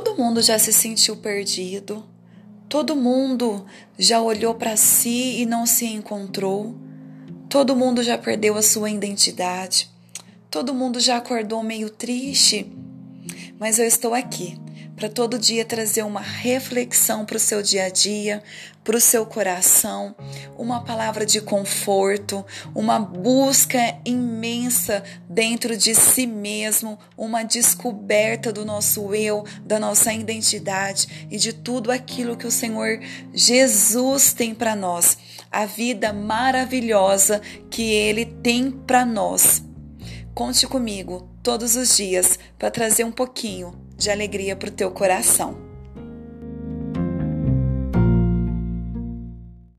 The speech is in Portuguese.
Todo mundo já se sentiu perdido. Todo mundo já olhou para si e não se encontrou. Todo mundo já perdeu a sua identidade. Todo mundo já acordou meio triste. Mas eu estou aqui para todo dia trazer uma reflexão para o seu dia a dia, para o seu coração, uma palavra de conforto, uma busca imensa dentro de si mesmo, uma descoberta do nosso eu, da nossa identidade e de tudo aquilo que o Senhor Jesus tem para nós, a vida maravilhosa que Ele tem para nós. Conte comigo todos os dias para trazer um pouquinho de alegria para o teu coração.